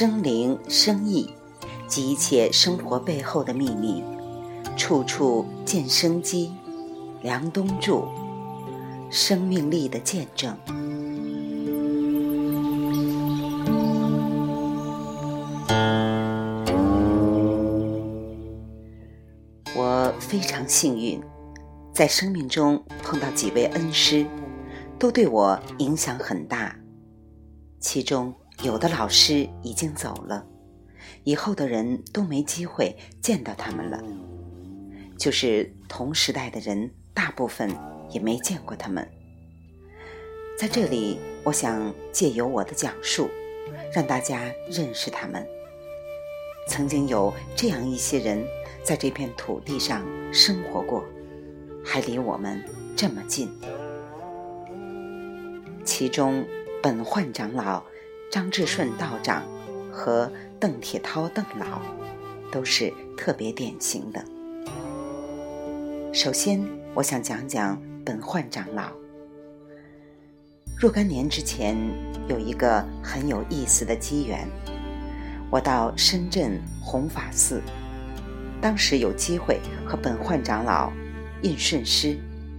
生、灵、生意及一切生活背后的秘密，处处见生机。梁冬柱，生命力的见证。我非常幸运，在生命中碰到几位恩师，都对我影响很大。其中有的老师已经走了，以后的人都没机会见到他们了。就是同时代的人，大部分也没见过他们。在这里，我想借由我的讲述，让大家认识他们。曾经有这样一些人，在这片土地上生活过，还离我们这么近。其中，本焕长老、张志顺道长和邓铁涛邓老，都是特别典型的。首先，我想讲讲本焕长老。若干年之前，有一个很有意思的机缘，我到深圳弘法寺，当时有机会和本焕长老、印顺师，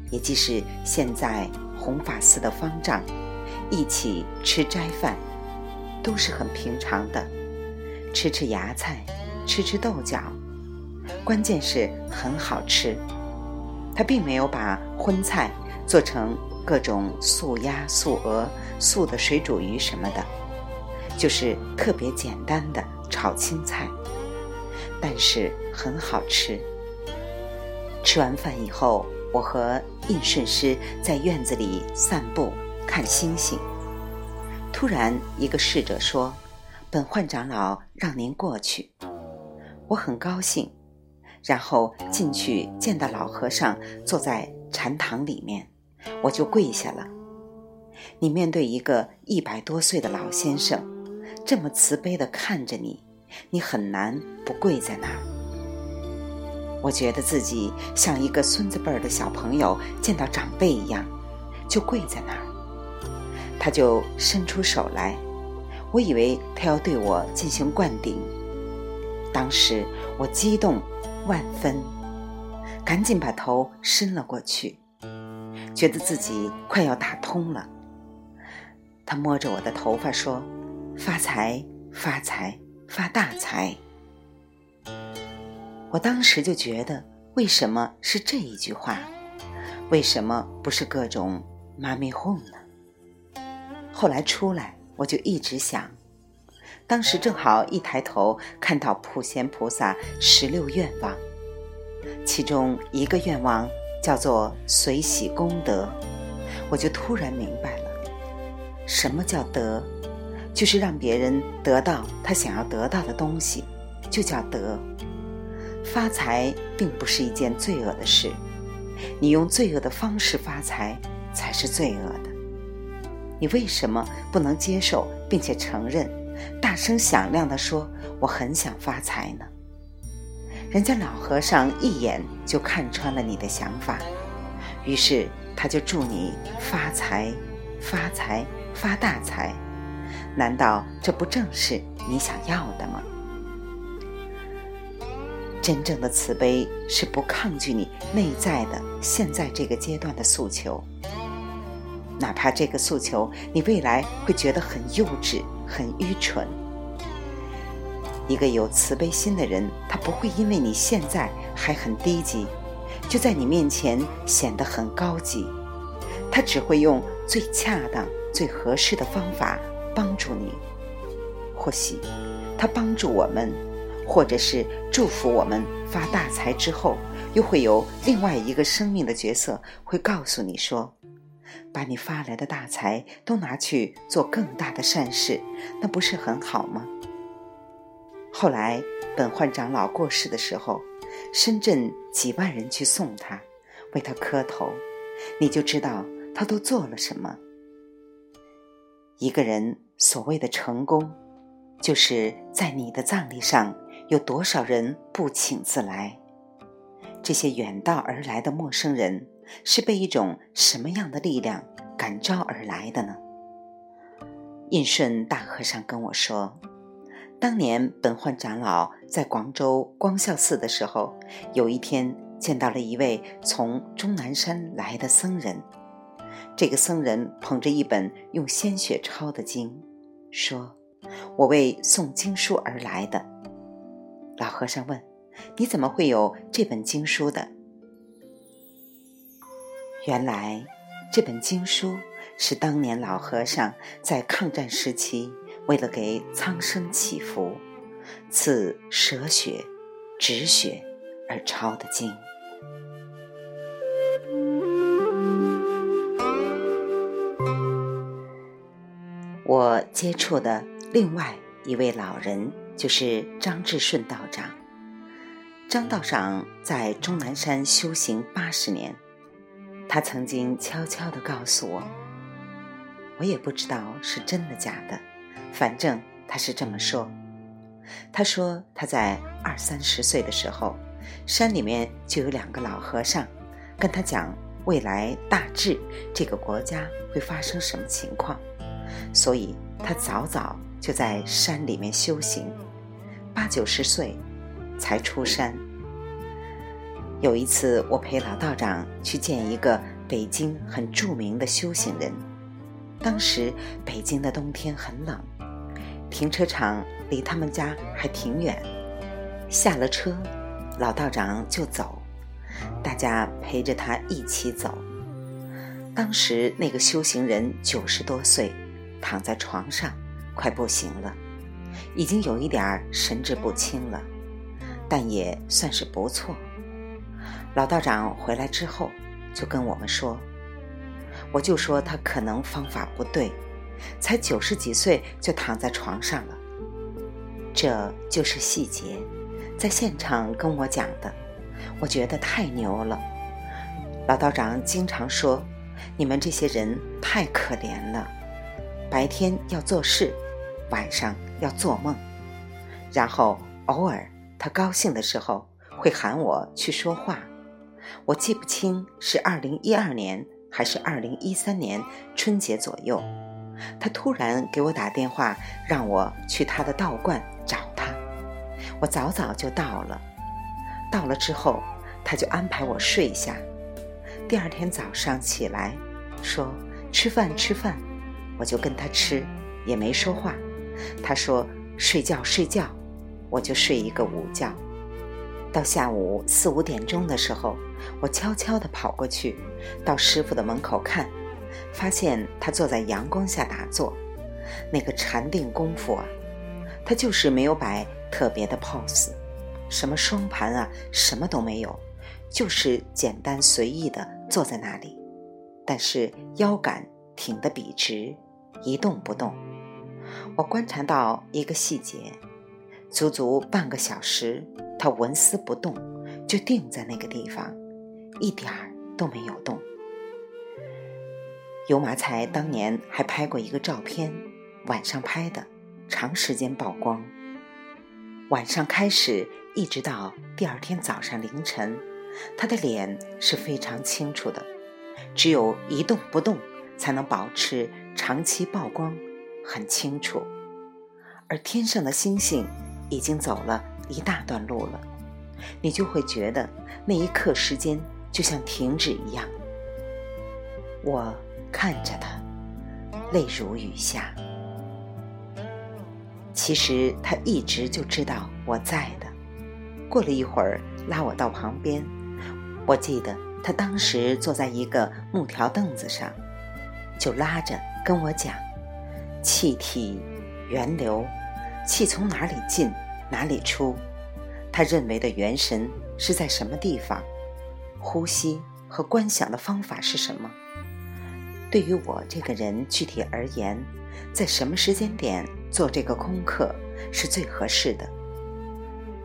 也即是现在弘法寺的方丈。一起吃斋饭，都是很平常的，吃吃芽菜，吃吃豆角，关键是很好吃。他并没有把荤菜做成各种素鸭、素鹅、素的水煮鱼什么的，就是特别简单的炒青菜，但是很好吃。吃完饭以后，我和印顺师在院子里散步。看星星。突然，一个侍者说：“本焕长老让您过去。”我很高兴，然后进去见到老和尚坐在禅堂里面，我就跪下了。你面对一个一百多岁的老先生，这么慈悲地看着你，你很难不跪在那儿。我觉得自己像一个孙子辈儿的小朋友见到长辈一样，就跪在那儿。他就伸出手来，我以为他要对我进行灌顶。当时我激动万分，赶紧把头伸了过去，觉得自己快要打通了。他摸着我的头发说：“发财，发财，发大财。”我当时就觉得，为什么是这一句话？为什么不是各种妈咪哄呢？后来出来，我就一直想，当时正好一抬头看到普贤菩萨十六愿望，其中一个愿望叫做随喜功德，我就突然明白了，什么叫德，就是让别人得到他想要得到的东西，就叫德。发财并不是一件罪恶的事，你用罪恶的方式发财才是罪恶的。你为什么不能接受并且承认，大声响亮地说“我很想发财”呢？人家老和尚一眼就看穿了你的想法，于是他就祝你发财、发财、发大财。难道这不正是你想要的吗？真正的慈悲是不抗拒你内在的现在这个阶段的诉求。哪怕这个诉求，你未来会觉得很幼稚、很愚蠢。一个有慈悲心的人，他不会因为你现在还很低级，就在你面前显得很高级。他只会用最恰当、最合适的方法帮助你。或许，他帮助我们，或者是祝福我们发大财之后，又会有另外一个生命的角色会告诉你说。把你发来的大财都拿去做更大的善事，那不是很好吗？后来本焕长老过世的时候，深圳几万人去送他，为他磕头，你就知道他都做了什么。一个人所谓的成功，就是在你的葬礼上有多少人不请自来，这些远道而来的陌生人。是被一种什么样的力量感召而来的呢？印顺大和尚跟我说，当年本焕长老在广州光孝寺的时候，有一天见到了一位从终南山来的僧人。这个僧人捧着一本用鲜血抄的经，说：“我为诵经书而来的。”老和尚问：“你怎么会有这本经书的？”原来，这本经书是当年老和尚在抗战时期，为了给苍生祈福，赐舍血、止血而抄的经。我接触的另外一位老人就是张志顺道长。张道长在终南山修行八十年。他曾经悄悄地告诉我，我也不知道是真的假的，反正他是这么说。他说他在二三十岁的时候，山里面就有两个老和尚，跟他讲未来大致这个国家会发生什么情况，所以他早早就在山里面修行，八九十岁才出山。有一次，我陪老道长去见一个北京很著名的修行人。当时北京的冬天很冷，停车场离他们家还挺远。下了车，老道长就走，大家陪着他一起走。当时那个修行人九十多岁，躺在床上，快不行了，已经有一点神志不清了，但也算是不错。老道长回来之后，就跟我们说：“我就说他可能方法不对，才九十几岁就躺在床上了。这就是细节，在现场跟我讲的，我觉得太牛了。老道长经常说：‘你们这些人太可怜了，白天要做事，晚上要做梦，然后偶尔他高兴的时候会喊我去说话。’”我记不清是二零一二年还是二零一三年春节左右，他突然给我打电话，让我去他的道观找他。我早早就到了，到了之后，他就安排我睡下。第二天早上起来，说吃饭吃饭，我就跟他吃，也没说话。他说睡觉睡觉，我就睡一个午觉。到下午四五点钟的时候，我悄悄地跑过去，到师傅的门口看，发现他坐在阳光下打坐，那个禅定功夫啊，他就是没有摆特别的 pose，什么双盘啊，什么都没有，就是简单随意的坐在那里，但是腰杆挺得笔直，一动不动。我观察到一个细节，足足半个小时。他纹丝不动，就定在那个地方，一点儿都没有动。油麻才当年还拍过一个照片，晚上拍的，长时间曝光。晚上开始，一直到第二天早上凌晨，他的脸是非常清楚的，只有一动不动才能保持长期曝光，很清楚。而天上的星星已经走了。一大段路了，你就会觉得那一刻时间就像停止一样。我看着他，泪如雨下。其实他一直就知道我在的。过了一会儿，拉我到旁边，我记得他当时坐在一个木条凳子上，就拉着跟我讲：气体源流，气从哪里进？哪里出？他认为的元神是在什么地方？呼吸和观想的方法是什么？对于我这个人具体而言，在什么时间点做这个功课是最合适的？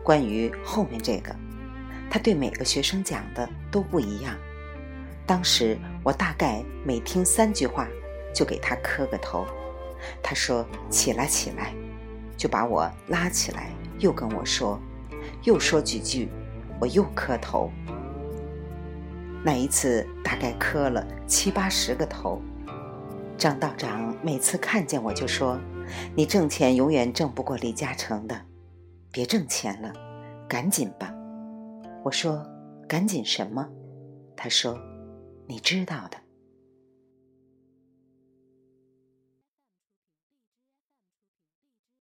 关于后面这个，他对每个学生讲的都不一样。当时我大概每听三句话，就给他磕个头。他说：“起来，起来。”就把我拉起来，又跟我说，又说几句，我又磕头。那一次大概磕了七八十个头。张道长每次看见我就说：“你挣钱永远挣不过李嘉诚的，别挣钱了，赶紧吧。”我说：“赶紧什么？”他说：“你知道的。”